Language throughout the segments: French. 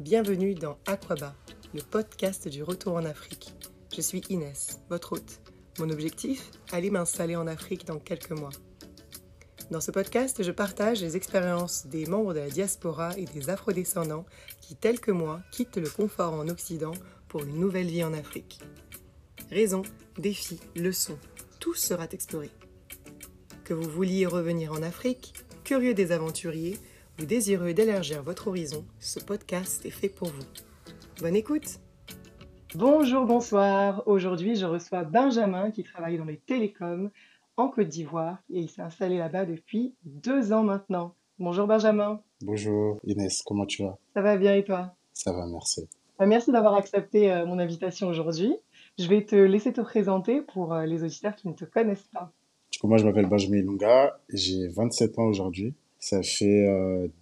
Bienvenue dans Aquaba, le podcast du retour en Afrique. Je suis Inès, votre hôte. Mon objectif Aller m'installer en Afrique dans quelques mois. Dans ce podcast, je partage les expériences des membres de la diaspora et des afrodescendants qui, tels que moi, quittent le confort en Occident pour une nouvelle vie en Afrique. Raisons, défis, leçons, tout sera exploré. Que vous vouliez revenir en Afrique, curieux des aventuriers désireux d'élargir votre horizon, ce podcast est fait pour vous. Bonne écoute Bonjour, bonsoir. Aujourd'hui, je reçois Benjamin qui travaille dans les télécoms en Côte d'Ivoire et il s'est installé là-bas depuis deux ans maintenant. Bonjour Benjamin. Bonjour Inès, comment tu vas? Ça va bien et toi? Ça va, merci. Euh, merci d'avoir accepté euh, mon invitation aujourd'hui. Je vais te laisser te présenter pour euh, les auditeurs qui ne te connaissent pas. Du coup, moi, je m'appelle Benjamin Lunga, j'ai 27 ans aujourd'hui. Ça fait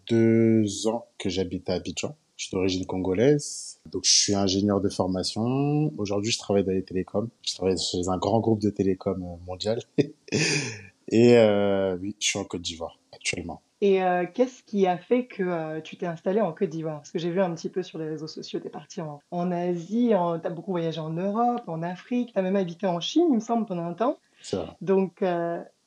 deux ans que j'habite à Abidjan. Je suis d'origine congolaise, donc je suis ingénieur de formation. Aujourd'hui, je travaille dans les télécoms. Je travaille chez un grand groupe de télécoms mondial. Et euh, oui, je suis en Côte d'Ivoire actuellement. Et euh, qu'est-ce qui a fait que euh, tu t'es installé en Côte d'Ivoire? Parce que j'ai vu un petit peu sur les réseaux sociaux, tu es parti en, en Asie, tu as beaucoup voyagé en Europe, en Afrique, tu as même habité en Chine, il me semble, pendant un temps. Vrai.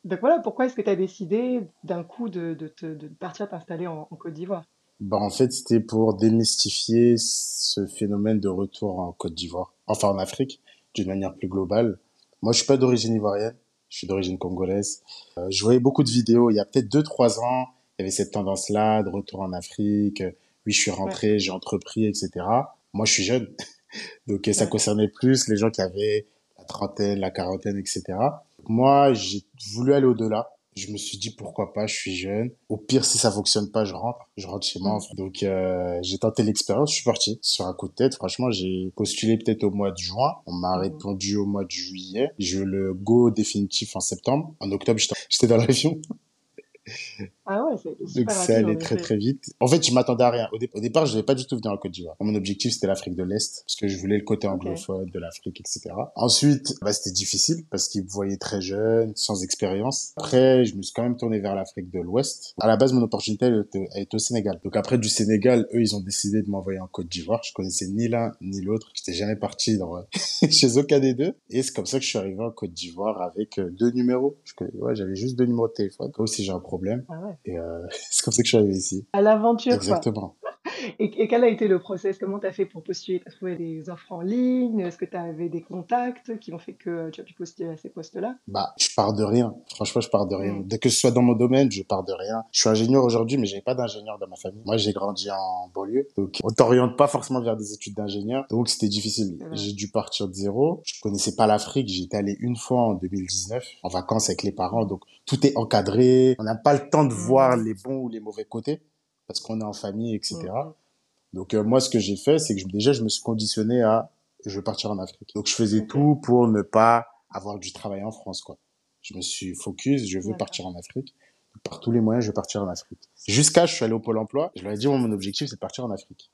Donc, voilà, pourquoi est-ce que tu as décidé d'un coup de, de, te- de partir t'installer en, en Côte d'Ivoire? Bah, en fait, c'était pour démystifier ce phénomène de retour en Côte d'Ivoire, enfin en Afrique, d'une manière plus globale. Moi, je suis pas d'origine ivoirienne, je suis d'origine congolaise. Euh, je voyais beaucoup de vidéos, il y a peut-être deux, trois ans, il y avait cette tendance-là de retour en Afrique. Oui, je suis rentré, j'ai entrepris, etc. Moi, je suis jeune, donc ça concernait plus les gens qui avaient la trentaine, la quarantaine, etc. Moi, j'ai voulu aller au-delà. Je me suis dit pourquoi pas, je suis jeune. Au pire, si ça fonctionne pas, je rentre. Je rentre chez moi. Mm. Donc, euh, j'ai tenté l'expérience. Je suis parti sur un coup de tête. Franchement, j'ai postulé peut-être au mois de juin. On m'a Mhm. répondu au mois de juillet. J'ai eu le go définitif en septembre. En octobre, j'étais j'étais dans l'avion. Ah ouais, c'est Donc, en allé très très vite. En fait, je m'attendais à rien. Au, dé- au départ, je devais pas du tout venir en Côte d'Ivoire. Mon objectif, c'était l'Afrique de l'Est, parce que je voulais le côté anglophone de l'Afrique, etc. Ensuite, bah, c'était difficile, parce qu'ils me voyaient très jeune, sans expérience. Après, je me suis quand même tourné vers l'Afrique de l'Ouest. À la base, mon opportunité, elle était, au Sénégal. Donc après, du Sénégal, eux, ils ont décidé de m'envoyer en Côte d'Ivoire. Je connaissais ni l'un ni l'autre. J'étais jamais parti dans, chez aucun des deux. Et c'est comme ça que je suis arrivé en Côte d'Ivoire avec euh, deux numéros. Ouais, j'avais juste deux numéros de téléphone. Aussi, j'ai un problème. Ah ouais. Et euh, c'est comme ça que je suis arrivé ici. À l'aventure, quoi. Exactement. Et, et quel a été le process? Comment tu as fait pour postuler? Tu as trouvé des offres en ligne? Est-ce que tu avais des contacts qui ont fait que tu as pu postuler à ces postes-là? Bah, je pars de rien. Franchement, je pars de rien. Dès que ce soit dans mon domaine, je pars de rien. Je suis ingénieur aujourd'hui, mais j'avais pas d'ingénieur dans ma famille. Moi, j'ai grandi en banlieue. Donc, on t'oriente pas forcément vers des études d'ingénieur. Donc, c'était difficile. J'ai dû partir de zéro. Je connaissais pas l'Afrique. J'étais allé une fois en 2019 en vacances avec les parents. Donc, tout est encadré. On n'a pas le temps de voir Mm. les bons ou les mauvais côtés parce qu'on est en famille, etc. Mhm. Donc euh, moi, ce que j'ai fait, c'est que je- déjà, je me suis conditionné à je veux partir en Afrique. Donc je faisais tout pour ne pas avoir du travail en France, quoi. Je me suis focus, je veux partir en Afrique. Par tous les moyens, je veux partir en Afrique. Jusqu'à, je suis allé au Pôle emploi. Je leur ai dit, mon objectif, c'est de partir en Afrique.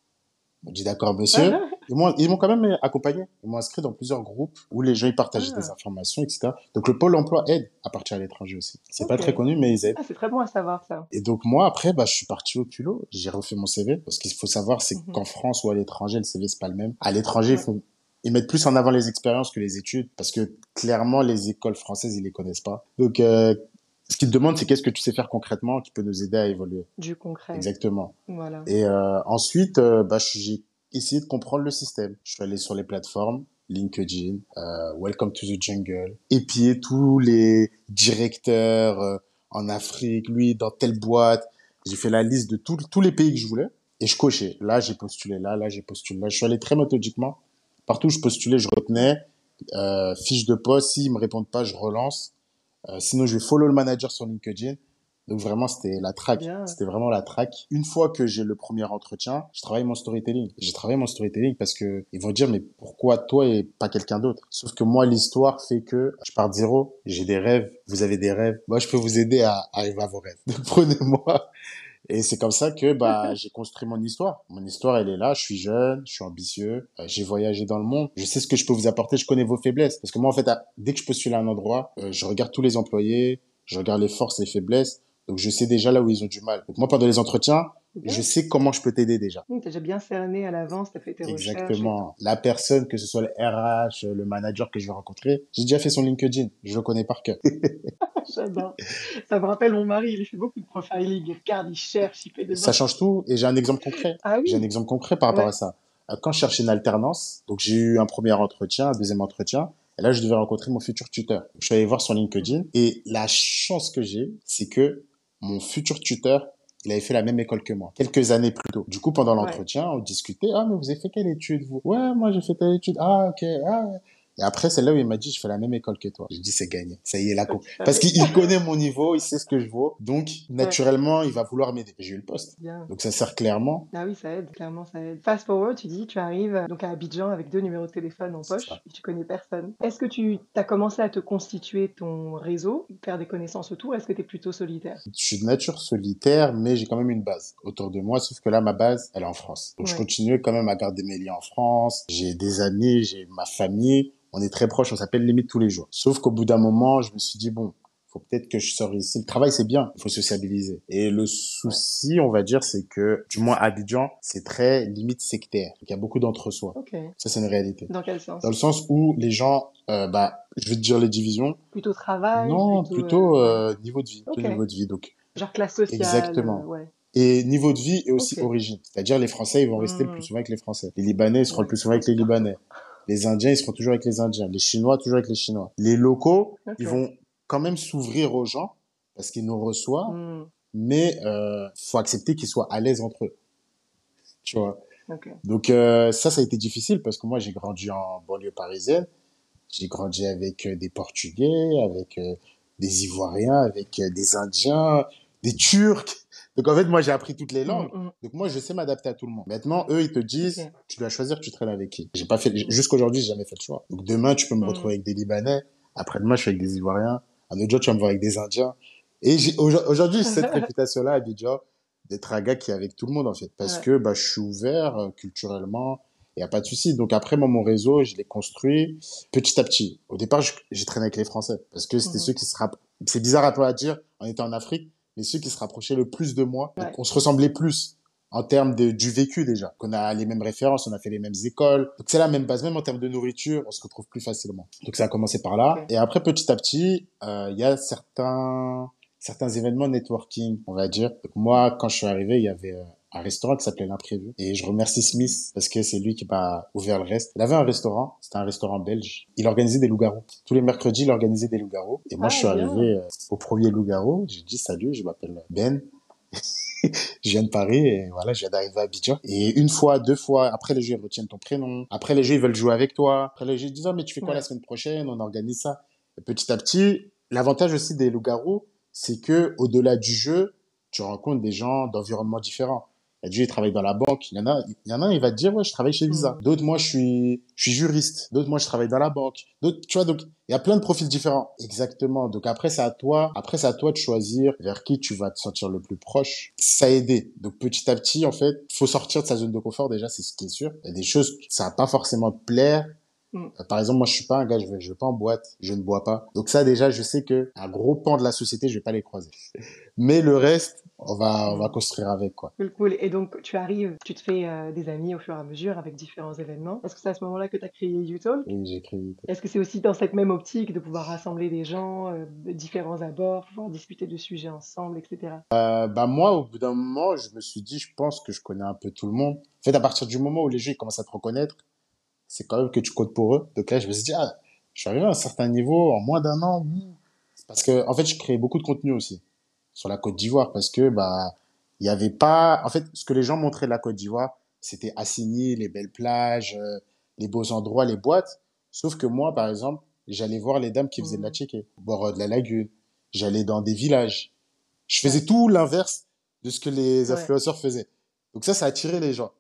M'ont dit, d'accord, monsieur. Ils m'ont, ils m'ont quand même accompagné. Ils m'ont inscrit dans plusieurs groupes où les gens, ils partageaient Ah. des informations, etc. Donc le Pôle emploi aide à partir à l'étranger aussi. C'est pas très connu, mais ils aident. Ah, c'est très bon à savoir ça. Et donc moi après bah je suis parti au culot, j'ai refait mon CV parce qu'il faut savoir c'est Mhm. qu'en France ou à l'étranger le CV c'est pas le même. À l'étranger ils font ils mettent plus en avant les expériences que les études parce que clairement les écoles françaises ils les connaissent pas. Donc euh, ce qu'ils te demandent c'est qu'est-ce que tu sais faire concrètement qui peut nous aider à évoluer. Du concret. Exactement. Voilà. Et euh, ensuite euh, bah j'ai essayé de comprendre le système. Je suis allé sur les plateformes LinkedIn, euh, Welcome to the Jungle, épier tous les directeurs euh, en Afrique, lui dans telle boîte. J'ai fait la liste de tous tous les pays que je voulais et je cochais. Là, j'ai postulé là, là, j'ai postulé là. Je suis allé très méthodiquement. Partout où je postulais, je retenais euh, fiche de poste. S'ils me répondent pas, je relance. Euh, sinon, je vais follow le manager sur LinkedIn. Donc vraiment, c'était la track. C'était vraiment la track. Une fois que j'ai le premier entretien, je travaille mon storytelling. J'ai travaillé mon storytelling parce que ils vont dire mais pourquoi toi et pas quelqu'un d'autre? Sauf que moi, l'histoire fait que je pars de zéro. J'ai des rêves. Vous avez des rêves. Moi, je peux vous aider à arriver à vos rêves. Donc prenez-moi. Et c'est comme ça que bah j'ai construit mon histoire. Mon histoire, elle est là. Je suis jeune, je suis ambitieux. euh, j'ai voyagé dans le monde. Je sais ce que je peux vous apporter. Je connais vos faiblesses. Parce que moi, en fait, dès que je postule à un endroit, euh, je regarde tous les employés, je regarde les forces et les faiblesses. Donc je sais déjà là où ils ont du mal. Donc moi, pendant les entretiens, je sais comment je peux t'aider déjà. Tu as déjà bien cerné à l'avance, tu as fait tes recherches. Exactement. La personne, que ce soit le RH, le manager que je vais rencontrer, j'ai déjà fait son LinkedIn. Je le connais par cœur. J'adore. Ça me rappelle mon mari, il fait beaucoup de profiling. Il regarde, il cherche, il fait des. Ça change tout. Et j'ai un exemple concret. Ah oui. J'ai un exemple concret par rapport à ça. Euh, quand je cherchais une alternance, donc j'ai eu un premier entretien, un deuxième entretien. Et là, je devais rencontrer mon futur tuteur. Je suis allé voir son LinkedIn. Et la chance que j'ai, c'est que mon futur tuteur il avait fait la même école que moi, quelques années plus tôt. Du coup, pendant l'entretien, on discutait. Ah, mais vous avez fait quelle étude, vous? Ouais, moi, j'ai fait telle étude. Ah, ok. Ah, et après, c'est là où il m'a dit, je fais la même école que toi. Je dis, c'est gagné. Ça y est, là. Parce qu'il connaît mon niveau, il sait ce que je vaux. Donc, naturellement, il va vouloir m'aider. J'ai eu le poste. Donc, ça sert clairement. Ah oui, ça aide. Clairement, ça aide. Fast forward, tu dis, tu arrives donc à Abidjan avec deux numéros de téléphone en poche et tu connais personne. Est-ce que tu as commencé à te constituer ton réseau, faire des connaissances autour Est-ce que tu es plutôt solitaire? Je suis de nature solitaire, mais j'ai quand même une base autour de moi. Sauf que là, ma base, elle est en France. Donc, je continue quand même à garder mes liens en France. J'ai des amis, j'ai ma famille on est très proches, on s'appelle limite tous les jours. Sauf qu'au bout d'un moment, je me suis dit, bon, faut peut-être que je sors ici. Le travail, c'est bien, il faut sociabiliser. Et le souci, on va dire, c'est que, du moins à Abidjan, c'est très limite sectaire. Il y a beaucoup d'entre-soi. Ça, c'est une réalité. Dans quel sens? Dans le sens où les gens, euh, bah, je vais te dire les divisions. Plutôt travail Non, plutôt, euh, euh, niveau de vie. niveau de vie, donc. Genre classe sociale. Exactement. ouais. Et niveau de vie et aussi origine. C'est-à-dire les Français, ils vont rester le hmm. plus souvent avec les Français. Les Libanais, ils seront le plus souvent avec les Libanais. Les Indiens, ils seront toujours avec les Indiens. Les Chinois, toujours avec les Chinois. Les locaux, ils vont quand même s'ouvrir aux gens parce qu'ils nous reçoivent, hmm. mais euh, faut accepter qu'ils soient à l'aise entre eux. Tu vois? Donc euh, ça, ça a été difficile parce que moi, j'ai grandi en banlieue parisienne. J'ai grandi avec euh, des Portugais, avec euh, des Ivoiriens, avec euh, des Indiens, des Turcs. Donc en fait, moi, j'ai appris toutes les langues. Mm, mm. Donc moi, je sais m'adapter à tout le monde. Maintenant, eux, ils te disent, tu dois choisir, tu traînes avec qui. J'ai pas fait, jusqu'aujourd'hui, j'ai jamais fait le choix. Donc demain, tu peux me mm. retrouver avec des Libanais. Après-demain, je suis avec des Ivoiriens. Un autre jour, tu vas me voir avec des Indiens. Et aujourd'hui, j'ai cette réputation-là à Abidjan d'être un gars qui est avec tout le monde, en fait. Parce que, bah, je suis ouvert euh, culturellement. Il n'y a pas de souci. Donc après, moi, mon réseau, je l'ai construit petit à petit. Au départ, j'ai traîné avec les Français. Parce que c'était ceux qui se rappellent. C'est bizarre à toi à dire, on était en Afrique, mais ceux qui se rapprochaient le plus de moi. on se ressemblait plus en termes de, du vécu déjà. Qu'on a les mêmes références, on a fait les mêmes écoles. Donc c'est la même base, même en termes de nourriture, on se retrouve plus facilement. Donc ça a commencé par là. Et après, petit à petit, euh, il y a certains certains événements networking, on va dire. Donc moi, quand je suis arrivé, il y avait euh, un restaurant qui s'appelait l'imprévu. Et je remercie Smith parce que c'est lui qui m'a ouvert le reste. Il avait un restaurant, c'était un restaurant belge. Il organisait des loups-garous. Tous les mercredis, il organisait des loups-garous. Et moi, je suis ah, arrivé euh, au premier loup-garou. J'ai dit salut, je m'appelle Ben. je viens de Paris et voilà, je viens d'arriver à Abidjan. Et une fois, deux fois, après les jeux, ils retiennent ton prénom. Après les jeux, ils veulent jouer avec toi. Après les jeux, ils disent, oh, mais tu fais quoi la semaine prochaine? On organise ça. Et petit à petit, l'avantage aussi des loups-garous, c'est que au-delà du jeu, tu rencontres des gens d'environnements différents. Il y a des gens qui travaillent dans la banque. Il y en a, il y en a un, il va te dire, ouais, je travaille chez Visa. Mm. D'autres, moi, je suis, je suis juriste. D'autres, moi, je travaille dans la banque. D'autres, tu vois, donc, il y a plein de profils différents. Exactement. Donc après, c'est à toi, après, c'est à toi de choisir vers qui tu vas te sentir le plus proche. Ça a aidé. Donc petit à petit, en fait, faut sortir de sa zone de confort, déjà, c'est ce qui est sûr. Il y a des choses, ça va pas forcément te plaire. Mm. Par exemple, moi, je suis pas un gars, je vais, je vais pas en boîte, je ne bois pas. Donc ça, déjà, je sais que un gros pan de la société, je vais pas les croiser. Mais le reste, on va, on va construire avec, quoi. Cool, cool. Et donc, tu arrives, tu te fais euh, des amis au fur et à mesure avec différents événements. Est-ce que c'est à ce moment-là que tu as créé YouTalk? Oui, j'ai créé YouTalk. Est-ce que c'est aussi dans cette même optique de pouvoir rassembler des gens euh, de différents abords, pouvoir discuter de sujets ensemble, etc. Euh, bah moi, au bout d'un moment, je me suis dit, je pense que je connais un peu tout le monde. En fait, à partir du moment où les gens commencent à te reconnaître, c'est quand même que tu codes pour eux. Donc là, je me suis dit, ah, je suis arrivé à un certain niveau en moins d'un an. Parce que, en fait, je créais beaucoup de contenu aussi sur la Côte d'Ivoire parce que, bah, il y avait pas, en fait, ce que les gens montraient de la Côte d'Ivoire, c'était Assigny, les belles plages, euh, les beaux endroits, les boîtes. Sauf que moi, par exemple, j'allais voir les dames qui faisaient de la mmh. bord de la lagune. J'allais dans des villages. Je faisais tout l'inverse de ce que les influenceurs faisaient. Donc ça, ça attirait les gens.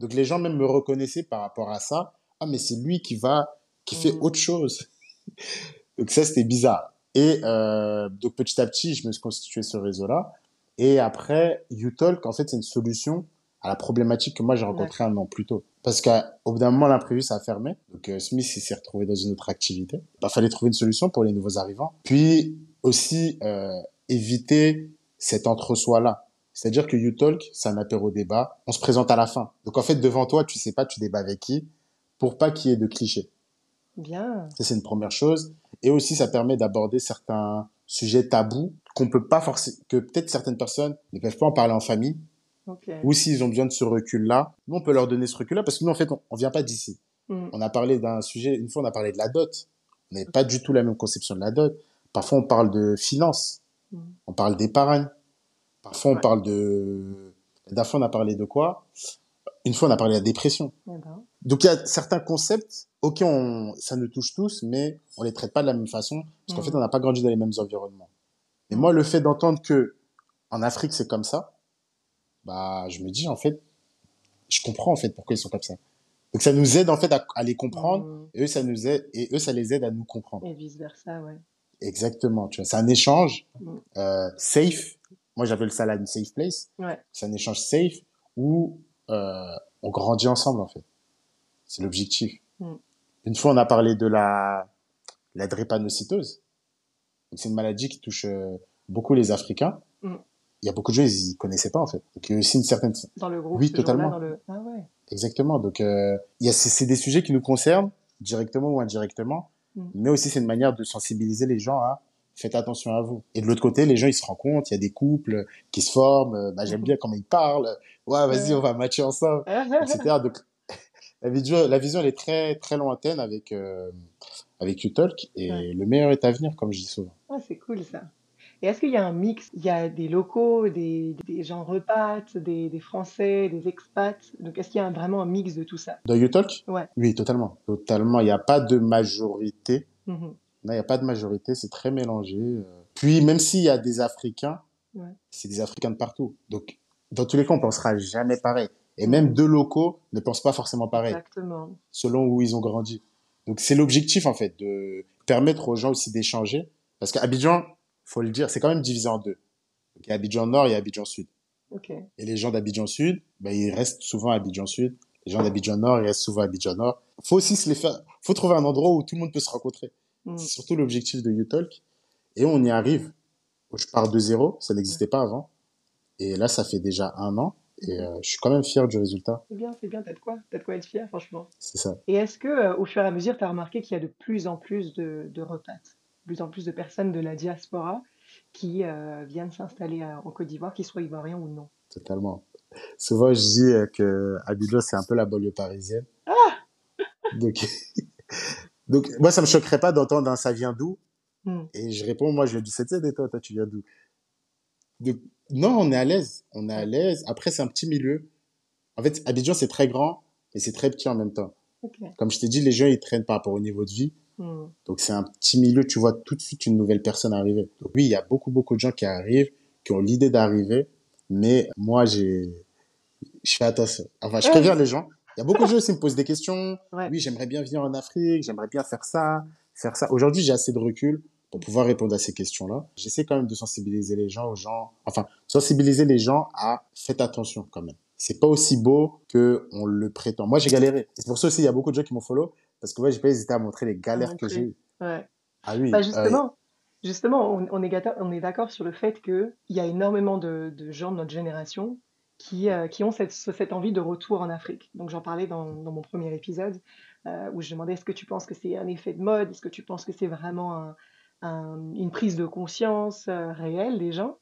Donc les gens même me reconnaissaient par rapport à ça. Ah, mais c'est lui qui va, qui fait mmh. autre chose. donc ça, c'était bizarre. Et euh, donc petit à petit, je me suis constitué ce réseau-là. Et après, UTalk, en fait, c'est une solution à la problématique que moi j'ai rencontrée un an plus tôt. Parce qu'au bout d'un moment, l'imprévu, ça a fermé. Donc euh, Smith s'est retrouvé dans une autre activité. Il bah, fallait trouver une solution pour les nouveaux arrivants. Puis aussi euh, éviter cet entre-soi-là C'est-à-dire que YouTalk, c'est un apéro débat. On se présente à la fin. Donc en fait, devant toi, tu sais pas tu débats avec qui pour pas qu'il y ait de clichés. Bien. Ça, c'est une première chose. Et aussi, ça permet d'aborder certains sujets tabous qu'on peut pas forcer, que peut-être certaines personnes ne peuvent pas en parler en famille. Ok. Ou s'ils ont besoin de ce recul-là, nous, on peut leur donner ce recul-là parce que nous, en fait, on, on vient pas d'ici. Mm. On a parlé d'un sujet, une fois, on a parlé de la dot. On n'avait pas du tout la même conception de la dot. Parfois, on parle de finances. Mm. On parle d'épargne. Parfois, on Ouais. parle de... La on a parlé de quoi? Une fois, on a parlé de la dépression. Eh ben, Donc, il y a certains concepts, ok, on, ça nous touche tous, mais on les traite pas de la même façon, parce qu'en Mhm. fait, on n'a pas grandi dans les mêmes environnements. Et moi, le fait d'entendre que en Afrique, c'est comme ça, bah, je me dis, en fait, je comprends, en fait, pourquoi ils sont comme ça. Donc, ça nous aide, en fait, à, à les comprendre, mm. et eux, ça nous aide, et eux, ça les aide à nous comprendre. Et vice versa, ouais. Exactement, tu vois. C'est un échange, euh, safe. Moi, j'appelle ça là une safe place. Ouais. C'est un échange safe où euh, on grandit ensemble, en fait. C'est l'objectif. Mm. Une fois, on a parlé de la, la drépanocytose. C'est une maladie qui touche euh, beaucoup les Africains. Mm. Il y a beaucoup de gens, ils y connaissaient pas, en fait. Donc, il y a aussi une certaine... Dans le groupe, Oui, totalement. dans le... Ah ouais. Exactement. Donc, euh, c'est des sujets qui nous concernent, directement ou indirectement. Mm. Mais aussi, c'est une manière de sensibiliser les gens à faites attention à vous. Et de l'autre côté, les gens, ils se rendent compte, il y a des couples qui se forment. euh, Bah, j'aime bien comment ils parlent. Ouais, vas-y, on va matcher ensemble, etc. Donc, la vision, la vision, elle est très, très lointaine avec, euh, avec. Et Ouais. le meilleur est à venir, comme je dis souvent. Ah, c'est cool ça. Et est-ce qu'il y a un mix? Il y a des locaux, des, des gens repatres, des, des Français, des expats. Donc est-ce qu'il y a un- vraiment un mix de tout ça? Dans YouTalk? Ouais. Oui, totalement. Totalement. Il n'y a pas de majorité. Mhm. Non, il n'y a pas de majorité, c'est très mélangé. euh. Puis, même s'il y a des Africains, Ouais. c'est des Africains de partout. Donc, dans tous les cas, on pensera jamais pareil. Et même deux locaux ne pensent pas forcément pareil, Exactement. selon où ils ont grandi. Donc, c'est l'objectif, en fait, de permettre aux gens aussi d'échanger. Parce qu'Abidjan, faut le dire, c'est quand même divisé en deux. Donc, il y a Abidjan Nord et Abidjan Sud. Ok. Et les gens d'Abidjan Sud, ben, ils restent souvent à Abidjan Sud. Les gens d'Abidjan Nord, ils restent souvent à Abidjan Nord. Faut aussi se les faire, faut trouver un endroit où tout le monde peut se rencontrer. Mm. C'est surtout l'objectif de YouTalk. Et on y arrive. Je pars de zéro, ça n'existait pas avant. Et là, ça fait déjà un an. Et euh, je suis quand même fier du résultat. C'est bien, c'est bien. T'as de quoi? T'as de quoi être fier, franchement. C'est ça. Et est-ce que, euh, au fur et à mesure, tu as remarqué qu'il y a de plus en plus de, de repatres, de plus en plus de personnes de la diaspora qui euh, viennent s'installer euh, en Côte d'Ivoire, qu'ils soient ivoiriens ou non? Totalement. Souvent, je dis que Abidjan, c'est un peu la banlieue parisienne. Donc, donc, moi, ça me choquerait pas d'entendre un ça vient d'où? Mm. Et je réponds, moi, je viens du 7 et toi, toi, tu viens d'où? Donc, non, on est à l'aise. On est à l'aise. Après, c'est un petit milieu. En fait, Abidjan, c'est très grand, mais c'est très petit en même temps. Comme je t'ai dit, les gens, ils traînent par rapport au niveau de vie. Mm. Donc, c'est un petit milieu, tu vois tout de suite une nouvelle personne arriver. Donc, oui, il y a beaucoup, beaucoup de gens qui arrivent, qui ont l'idée d'arriver, mais moi, j'ai, je fais attention. Enfin, je préviens les gens. Il y a beaucoup de gens qui me posent des questions. Ouais. Oui, j'aimerais bien venir en Afrique, j'aimerais bien faire ça, faire ça. Aujourd'hui, j'ai assez de recul pour pouvoir répondre à ces questions-là. J'essaie quand même de sensibiliser les gens aux gens, enfin, sensibiliser les gens à faites attention quand même. C'est pas aussi beau que on le prétend. Moi, j'ai galéré. C'est pour ça aussi, il y a beaucoup de gens qui m'ont follow parce que moi, j'ai pas hésité à montrer les galères que j'ai eues. Ouais. Ah oui. Bah euh, justement, justement, on, on est gata- on est d'accord sur le fait qu'il y a énormément de, de gens de notre génération qui, euh, qui ont cette, ce- cette envie de retour en Afrique. Donc j'en parlais dans, dans mon premier épisode euh, où je demandais est-ce que tu penses que c'est un effet de mode, est-ce que tu penses que c'est vraiment un- un- une prise de conscience euh, réelle des gens.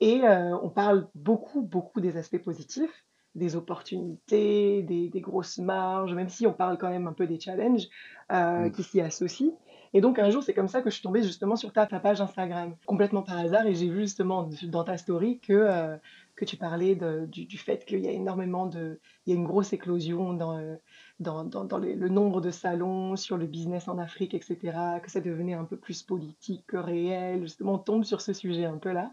Et euh, on parle beaucoup, beaucoup des aspects positifs, des opportunités, des, des grosses marges, même si on parle quand même un peu des challenges euh, Mm. qui s'y associent. Et donc un jour, c'est comme ça que je suis tombée justement sur ta, ta page Instagram, complètement par hasard, et j'ai vu justement dans ta story que, que tu parlais de- du, du fait qu'il y a énormément de... Il y a une grosse éclosion dans, dans, dans, dans les- le nombre de salons, sur le business en Afrique, etc., que ça devenait un peu plus politique que réel. Justement, on tombe sur ce sujet un peu là,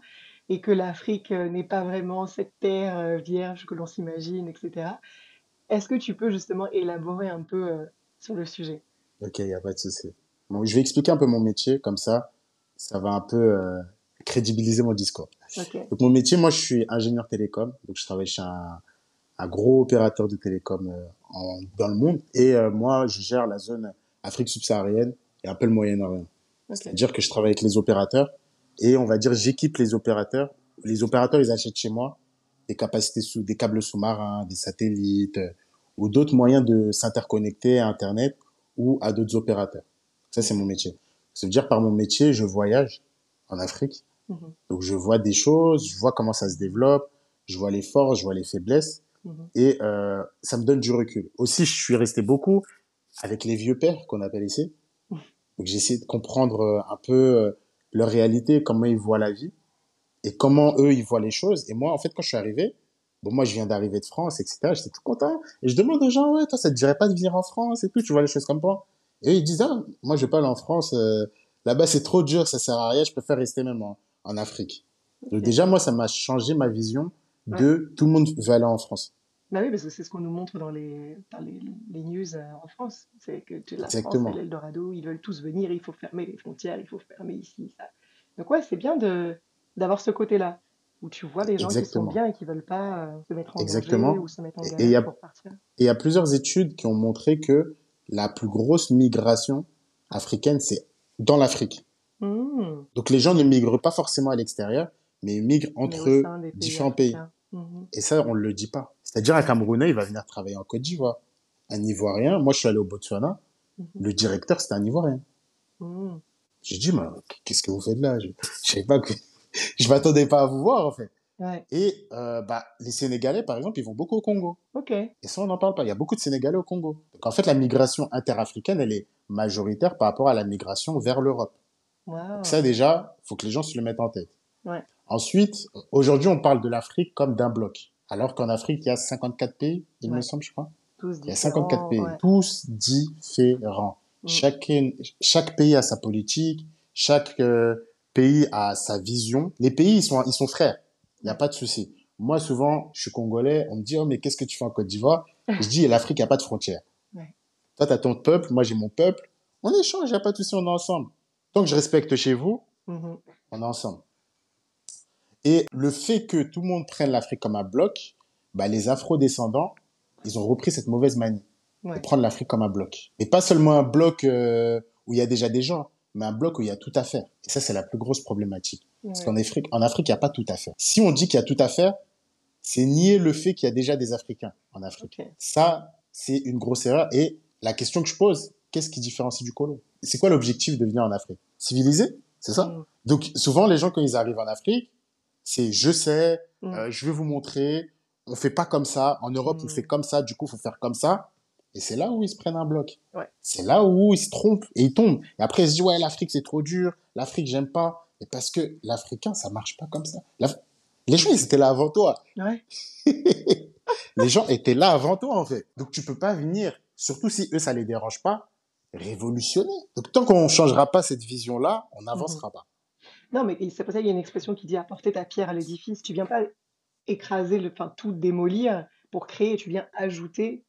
et que l'Afrique euh, n'est pas vraiment cette terre euh, vierge que l'on s'imagine, etc. Est-ce que tu peux justement élaborer un peu euh, sur le sujet? Ok, il n'y a pas de souci. Bon, je vais expliquer un peu mon métier, comme ça, ça va un peu euh, crédibiliser mon discours. Donc, mon métier, moi, je suis ingénieur télécom. Donc, je travaille chez un, un gros opérateur de télécom euh, en- dans le monde. Et euh, moi, je gère la zone Afrique subsaharienne et un peu le Moyen-Orient. C'est-à-dire que je travaille avec les opérateurs et on va dire j'équipe les opérateurs. Les opérateurs, ils achètent chez moi des capacités sous, des câbles sous-marins, des satellites, euh, ou d'autres moyens de s'interconnecter à Internet ou à d'autres opérateurs. Ça, c'est mon métier. Ça veut dire par mon métier, je voyage en Afrique. Mhm. Donc, je vois des choses, je vois comment ça se développe, je vois les forces, je vois les faiblesses, Mhm. et euh, ça me donne du recul. Aussi, je suis resté beaucoup avec les vieux pères qu'on appelle ici. Donc, j'ai essayé de comprendre euh, un peu euh, leur réalité, comment ils voient la vie, et comment eux, ils voient les choses. Et moi, en fait, quand je suis arrivé, bon, moi, je viens d'arriver de France, etc., j'étais tout content. Et je demande aux gens, ouais, toi, ça te dirait pas de venir en France et tout, tu vois les choses comme ça. Et eux, ils disent, ah, moi, je vais pas aller en France, euh, là-bas, c'est trop dur, ça sert à rien, je préfère rester même en, en Afrique. Donc, déjà, moi, ça m'a changé ma vision de tout le monde veut aller en France. Bah oui, parce que c'est ce qu'on nous montre dans les, dans les, les news euh, en France. C'est que la France, Exactement. c'est l'Eldorado, ils veulent tous venir, il faut fermer les frontières, il faut fermer ici, ça. Donc ouais, c'est bien de d'avoir ce côté-là, où tu vois des gens qui sont bien et qui veulent pas euh, se mettre en Exactement. danger ou se mettre en Et- et galère a- pour partir. Et il y a plusieurs études qui ont montré que la plus grosse migration africaine, c'est dans l'Afrique. Mmh. Donc, les gens ne migrent pas forcément à l'extérieur, mais ils migrent entre différents pays. Mhm. Et ça, on ne le dit pas. C'est-à-dire, un Camerounais, il va venir travailler en Côte d'Ivoire. Un Ivoirien, moi, je suis allé au Botswana. Mhm. Le directeur, c'était un Ivoirien. Mhm. J'ai dit, mais qu'est-ce que vous faites là? Je, savais pas que, je m'attendais pas à vous voir, en fait. Ouais, Et, euh, bah, les Sénégalais, par exemple, ils vont beaucoup au Congo. ok. Et ça, on n'en parle pas. Il y a beaucoup de Sénégalais au Congo. Donc, en fait, la migration interafricaine, elle est majoritaire par rapport à la migration vers l'Europe. Wow. Donc ça, déjà, faut que les gens se le mettent en tête. Ouais. Ensuite, aujourd'hui, on parle de l'Afrique comme d'un bloc. Alors qu'en Afrique, il y a 54 pays, il me semble, je crois. Tous Il y a différents, 54 pays, ouais. tous différents. Mm. Chaque pays a sa politique, chaque euh, pays a sa vision. Les pays, ils sont, ils sont frères. Il n'y a pas de souci. Moi, souvent, je suis congolais, on me dit, oh, mais qu'est-ce que tu fais en Côte d'Ivoire? Je dis, l'Afrique, il n'y a pas de frontières. Ouais. Toi, tu as ton peuple, moi, j'ai mon peuple. On échange, il n'y a pas de souci, on est ensemble. Tant que je respecte chez vous, Mhm. on est ensemble. Et le fait que tout le monde prenne l'Afrique comme un bloc, bah, les afro-descendants, ils ont repris cette mauvaise manie Ouais. de prendre l'Afrique comme un bloc. Et pas seulement un bloc euh, où il y a déjà des gens, mais un bloc où il y a tout à faire. Et ça, c'est la plus grosse problématique. Parce qu'en Afrique, en Afrique, il n'y a pas tout à faire. Si on dit qu'il y a tout à faire, c'est nier le fait qu'il y a déjà des Africains en Afrique. Ça, c'est une grosse erreur. Et la question que je pose, qu'est-ce qui différencie du colon? C'est quoi l'objectif de venir en Afrique? Civilisé C'est ça? Mm. Donc, souvent, les gens, quand ils arrivent en Afrique, c'est je sais, Mm. euh, je vais vous montrer, on fait pas comme ça. En Europe, on Mm. fait comme ça, du coup, faut faire comme ça. Et c'est là où ils se prennent un bloc. Ouais. C'est là où ils se trompent et ils tombent. Et après, ils se disent, ouais, l'Afrique, c'est trop dur. L'Afrique, j'aime pas. Et parce que l'Africain, ça marche pas comme ça. Les gens, ils étaient là avant toi. Ouais. les gens étaient là avant toi, en fait. Donc, tu peux pas venir, surtout si eux, ça les dérange pas, révolutionner. Donc, tant qu'on changera pas cette vision-là, on n'avancera pas. Non, mais c'est pour ça qu'il y a une expression qui dit apporter ta pierre à l'édifice. Tu viens pas écraser, le, enfin tout démolir pour créer, tu viens ajouter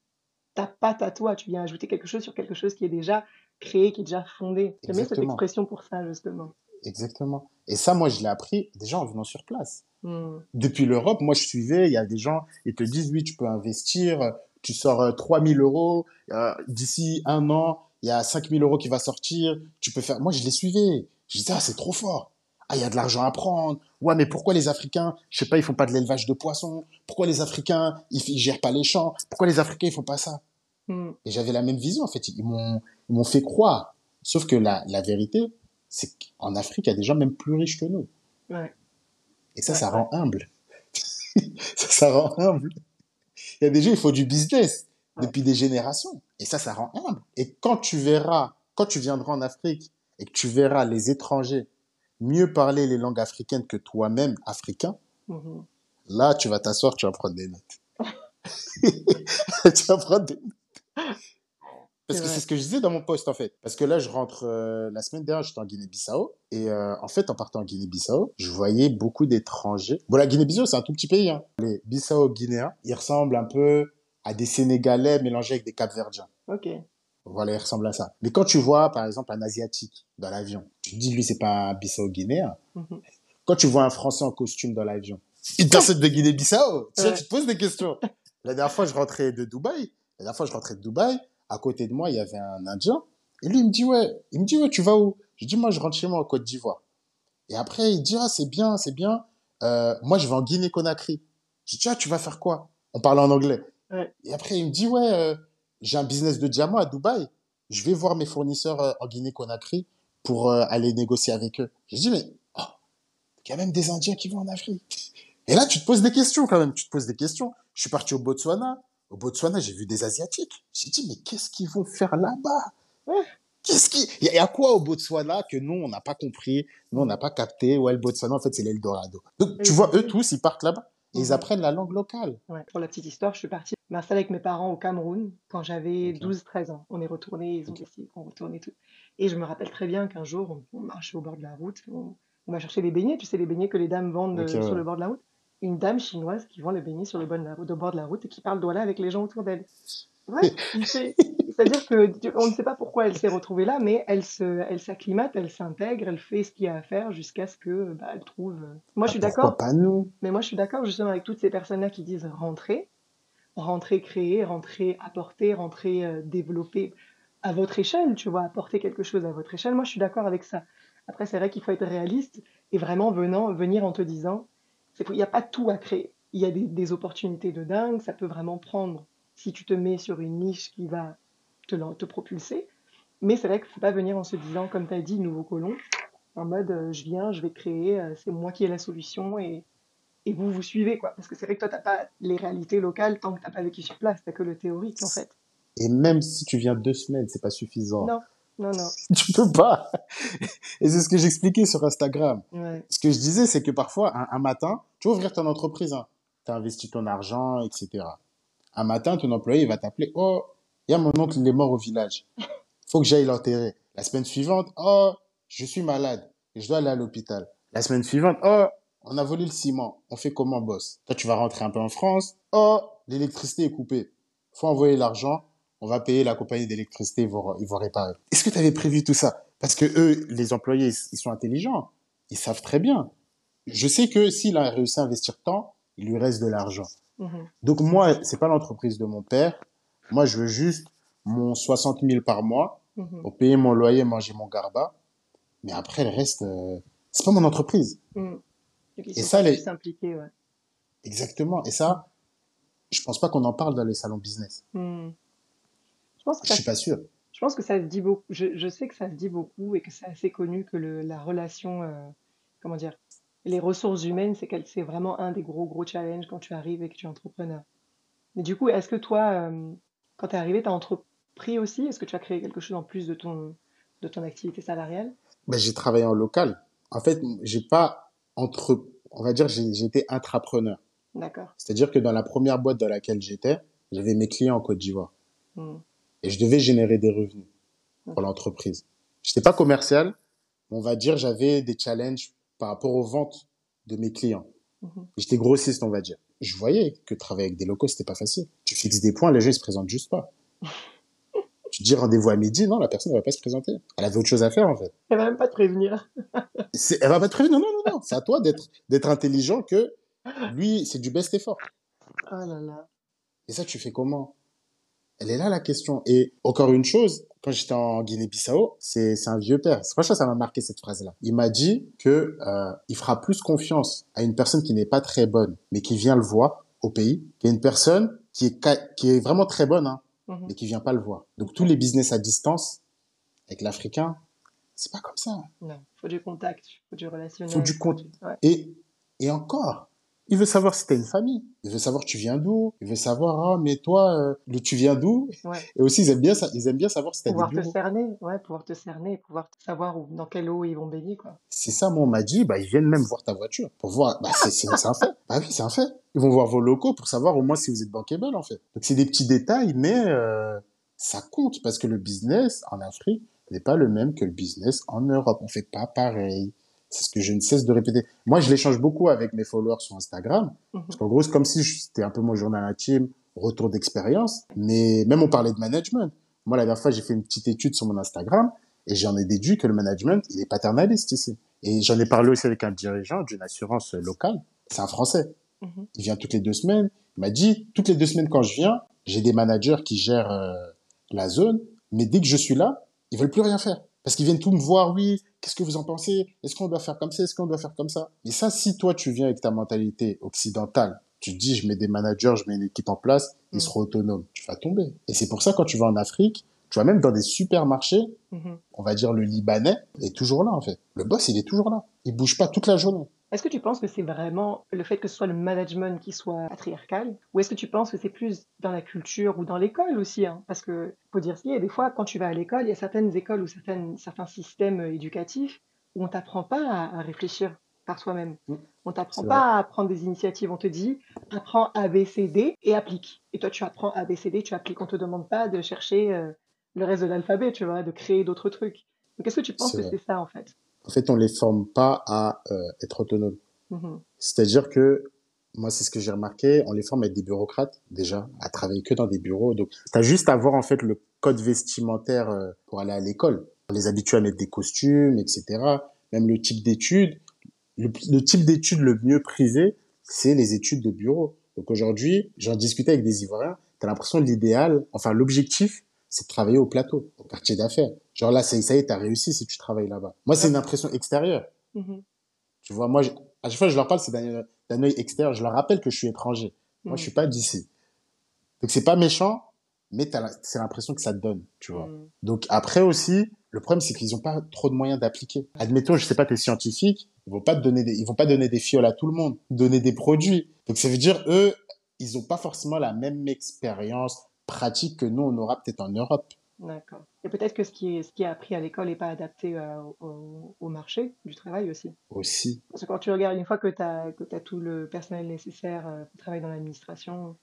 ta patte à toi, tu viens ajouter quelque chose sur quelque chose qui est déjà créé, qui est déjà fondé. J'aime bien cette expression pour ça, justement. Exactement. Et ça, moi, je l'ai appris déjà en venant sur place. Hmm. Depuis l'Europe, moi, je suivais, il y a des gens, ils te disent, oui, tu peux investir, euh, tu sors euh, 3000 euros, euh, d'ici un an, il y a 5000 euros qui va sortir, tu peux faire... Moi, je les suivais. Je disais, ah, c'est trop fort. Ah, il y a de l'argent à prendre. Ouais, mais pourquoi les Africains, je sais pas, ils font pas de l'élevage de poissons? Pourquoi les Africains, ils, ils gèrent pas les champs? Pourquoi les Africains, ils font pas ça? Hmm. Et j'avais la même vision, en fait. Ils m'ont, ils m'ont fait croire. Sauf que la, la vérité, c'est qu'en Afrique, il y a des gens même plus riches que nous. Ouais. Et ça, Ouais, ça ouais. rend humble. ça, ça rend humble. Il y a des gens, il faut du business depuis des générations. Et ça, ça rend humble. Et quand tu verras, quand tu viendras en Afrique et que tu verras les étrangers mieux parler les langues africaines que toi-même, africain, Mhm. là, tu vas t'asseoir, tu vas prendre des notes. tu vas prendre des notes. Parce que c'est ce que je disais dans mon poste, en fait. Parce que là, je rentre, euh, la semaine dernière, j'étais en Guinée-Bissau. Et euh, en fait, en partant en Guinée-Bissau, je voyais beaucoup d'étrangers. Bon, la Guinée-Bissau, c'est un tout petit pays. Hein. Les Bissau-Guinéens, ils ressemblent un peu à des Sénégalais mélangés avec des Capverdiens. Ok. Voilà, ils ressemblent à ça. Mais quand tu vois, par exemple, un Asiatique dans l'avion, tu te dis, lui, c'est pas un Bissau-Guinéen. Mhm. Quand tu vois un Français en costume dans l'avion, une personne de Guinée-Bissau, tu, vois, Ouais. tu te poses des questions. La dernière fois, je rentrais de Dubaï. La dernière fois, je rentrais de Dubaï. À côté de moi, il y avait un Indien. Et lui, il me dit, ouais, il me dit, ouais, tu vas où? Je dis, moi, je rentre chez moi en Côte d'Ivoire. Et après, il dit, ah, c'est bien, c'est bien. Euh, moi, je vais en Guinée-Conakry. Je dis, ah, tu vas faire quoi? On parle en anglais. Ouais. Et après, il me dit, ouais, euh, j'ai un business de diamants à Dubaï. Je vais voir mes fournisseurs euh, en Guinée-Conakry pour euh, aller négocier avec eux. Je dis, mais oh, il y a même des Indiens qui vont en Afrique. Et là, tu te poses des questions quand même. Tu te poses des questions. Je suis parti au Botswana. Au Botswana, j'ai vu des Asiatiques. J'ai dit, mais qu'est-ce qu'ils vont faire là-bas? Qu'est-ce qui... Il y a- quoi au Botswana que nous, on n'a pas compris, nous, on n'a pas capté? Ouais, le Botswana, en fait, c'est l'Eldorado. Donc, tu vois, eux tous, ils partent là-bas et ils Mhm. apprennent la langue locale. Ouais. Pour la petite histoire, je suis partie m'installer avec mes parents au Cameroun quand j'avais Ok. 12-13 ans. On est retourné, ils ont Ok. décidé qu'on retourne et tout. Et je me rappelle très bien qu'un jour, on, marchait au bord de la route, on, on va chercher les beignets, tu sais, les beignets que les dames vendent euh, ouais. sur le bord de la route. Une dame chinoise qui vend les beignets sur le bord de la route, au bord de la route et qui parle douala avec les gens autour d'elle. Ouais, il fait- c'est-à-dire que tu- on ne sait pas pourquoi elle s'est retrouvée là, mais elle se, elle s'acclimate, elle s'intègre, elle fait ce qu'il y a à faire jusqu'à ce que bah, elle trouve. Moi, je suis Ah, d'accord. Pas nous? Mais moi, je suis d'accord justement avec toutes ces personnes-là qui disent rentrer, rentrer créer, rentrer apporter, rentrer euh, développer à votre échelle, tu vois, apporter quelque chose à votre échelle. Moi, je suis d'accord avec ça. Après, c'est vrai qu'il faut être réaliste et vraiment venant, venir en te disant, qu'il n'y a pas tout à créer. Il y a des, des opportunités de dingue, ça peut vraiment prendre si tu te mets sur une niche qui va te, propulser. Mais c'est vrai qu'il ne faut pas venir en se disant, comme tu as dit, nouveau colon, en mode euh, je viens, je vais créer, euh, c'est moi qui ai la solution et, et vous vous suivez quoi. Parce que c'est vrai que toi, tu n'as pas les réalités locales tant que tu n'as pas vécu sur place, tu n'as que le théorique en fait. Et même si tu viens deux semaines, c'est pas suffisant. Non, non, non. Tu peux pas. Et c'est ce que j'expliquais sur Instagram. Ouais. Ce que je disais, c'est que parfois, un, un matin, tu vas ouvrir ton entreprise, hein. tu as investi ton argent, etc. Un matin, ton employé il va t'appeler, oh, il y a mon oncle, il est mort au village. faut que j'aille l'enterrer. La semaine suivante, oh, je suis malade et je dois aller à l'hôpital. La semaine suivante, oh, on a volé le ciment. On fait comment, boss Toi, tu vas rentrer un peu en France. Oh, l'électricité est coupée. faut envoyer l'argent. On va payer la compagnie d'électricité, ils vont, ils vont réparer. Est-ce que tu avais prévu tout ça? Parce que eux, les employés, ils, sont intelligents. Ils savent très bien. Je sais que s'il a réussi à investir tant, il lui reste de l'argent. Mhm. Donc moi, c'est pas l'entreprise de mon père. Moi, je veux juste mon 60 000 par mois Mhm. pour payer mon loyer, manger mon garba. Mais après, le reste, euh, c'est pas mon entreprise. Mhm. Donc, ils Et sont ça, les- plus impliqués, ouais. Exactement. Et ça, je pense pas qu'on en parle dans les salons business. Mhm. Je pense que Je ça suis pas sûr. Je pense que ça se dit beaucoup. Je, je sais que ça se dit beaucoup et que c'est assez connu que le, la relation, euh, comment dire, les ressources humaines, c'est c'est vraiment un des gros, gros challenges quand tu arrives et que tu es entrepreneur. Mais du coup, est-ce que toi, euh, quand tu es arrivé, tu as entrepris aussi? Est-ce que tu as créé quelque chose en plus de ton, de ton activité salariale? Ben, j'ai travaillé en local. En fait, j'ai pas entre, on va dire, été intrapreneur. D'accord. C'est-à-dire que dans la première boîte dans laquelle j'étais, j'avais mes clients en Côte d'Ivoire. Hmm. Et je devais générer des revenus pour l'entreprise. J'étais pas commercial, mais on va dire, j'avais des challenges par rapport aux ventes de mes clients. Mhm. J'étais grossiste, on va dire. Je voyais que travailler avec des locaux, c'était pas facile. Tu fixes des points, les gens, ils se présentent juste pas. tu dis rendez-vous à midi, non, la personne, elle va pas se présenter. Elle avait autre chose à faire, en fait. Elle va même pas te prévenir. Elle va pas te prévenir. Non, non, non, non. C'est à toi d'être, d'être intelligent que lui, c'est du best effort. Oh là là. Et ça, tu fais comment? Elle est là la question. Et encore une chose, quand j'étais en Guinée-Bissau, c'est c'est un vieux père. Franchement, ça m'a marqué cette phrase-là. Il m'a dit que euh, il fera plus confiance à une personne qui n'est pas très bonne, mais qui vient le voir au pays, qu'à une personne qui est qui est vraiment très bonne, hein, Mhm. mais qui vient pas le voir. Donc tous les business à distance avec l'Africain, c'est pas comme ça. Non, faut du contact, faut du relationnel. Faut du compte. Ouais. Et, et encore, il veut savoir si t'as une famille. Il veut savoir tu viens d'où. Il veut savoir, ah, mais toi, euh, le tu viens d'où? Ouais. Et aussi, ils aiment bien, ça, ils aiment bien savoir si t'as des Pouvoir te bureaux. cerner, ouais, pouvoir te cerner, pouvoir savoir où, dans quelle eau ils vont baigner, quoi. C'est ça, moi, on m'a dit, bah, ils viennent même voir ta voiture. Pour voir, bah, c'est un fait. Bah oui, c'est un fait. Ils vont voir vos locaux pour savoir au moins si vous êtes bankable, en fait. Donc, c'est des petits détails, mais, euh, ça compte parce que le business en Afrique n'est pas le même que le business en Europe. On fait pas pareil. C'est ce que je ne cesse de répéter. Moi, je l'échange beaucoup avec mes followers sur Instagram. Mhm. Parce qu'en gros, c'est comme si c'était un peu mon journal intime, retour d'expérience. Mais même on parlait de management. Moi, la dernière fois, j'ai fait une petite étude sur mon Instagram et j'en ai déduit que le management, il est paternaliste ici. Et j'en ai parlé aussi avec un dirigeant d'une assurance locale. C'est un Français. Mhm. Il vient toutes les deux semaines. Il m'a dit, toutes les deux semaines quand je viens, j'ai des managers qui gèrent euh, la zone. Mais dès que je suis là, ils veulent plus rien faire. Parce qu'ils viennent tout me voir, oui, qu'est-ce que vous en pensez? Est-ce qu'on doit faire comme ça? Est-ce qu'on doit faire comme ça? Et ça, si toi, tu viens avec ta mentalité occidentale, tu te dis, je mets des managers, je mets une équipe en place, ils Mm. seront autonomes. Tu vas tomber. Et c'est pour ça, quand tu vas en Afrique, tu vas même dans des supermarchés, Mhm. on va dire le Libanais est toujours là, en fait. Le boss, il est toujours là. Il bouge pas toute la journée. Est-ce que tu penses que c'est vraiment le fait que ce soit le management qui soit patriarcal? Ou est-ce que tu penses que c'est plus dans la culture ou dans l'école aussi hein? Parce que, faut dire ce qu'il y a, des fois, quand tu vas à l'école, il y a certaines écoles ou certaines, certains systèmes éducatifs où on t'apprend pas à, à réfléchir par soi-même. Mm. On t'apprend pas à prendre des initiatives. On te dit, apprends A, B, C, D et applique. Et toi, tu apprends A, B, C, D, tu appliques. On te demande pas de chercher euh, le reste de l'alphabet, tu vois, de créer d'autres trucs. Donc, est-ce que tu penses que c'est ça, en fait? En fait, on les forme pas à euh, être autonomes. Mhm. C'est-à-dire que, moi, c'est ce que j'ai remarqué, on les forme à être des bureaucrates, déjà, à travailler que dans des bureaux. Donc, tu as juste à voir, en fait, le code vestimentaire euh, pour aller à l'école. On les habitue à mettre des costumes, etc. Même le type d'études. Le, le type d'études le mieux prisé, c'est les études de bureau. Donc, aujourd'hui, j'en discutais avec des Ivoiriens, tu as l'impression l'idéal, enfin, l'objectif, c'est de travailler au plateau, au quartier d'affaires. Genre là, ça, y est, ça y est, t'as réussi si tu travailles là-bas. Moi, c'est une impression extérieure. Mhm. Tu vois, moi, je- à chaque fois que je leur parle, c'est d'un œil extérieur. Je leur rappelle que je suis étranger. Moi, je Mhm. suis pas d'ici. Donc, c'est pas méchant, mais c'est l'impression que ça te donne, tu vois. Mhm. Donc, après aussi, le problème, c'est qu'ils ont pas trop de moyens d'appliquer. Admettons, je sais pas, t'es scientifique, ils vont pas te donner des, ils vont pas donner des fioles à tout le monde, donner des produits. Donc, ça veut dire, eux, ils ont pas forcément la même expérience pratique que nous, on aura peut-être en Europe. D'accord. Et peut-être que ce qui est, ce qui est appris à l'école n'est pas adapté euh, au, au marché du travail aussi. Aussi. Parce que quand tu regardes, une fois que tu as, que tout le personnel nécessaire euh, pour travailler dans l'administration,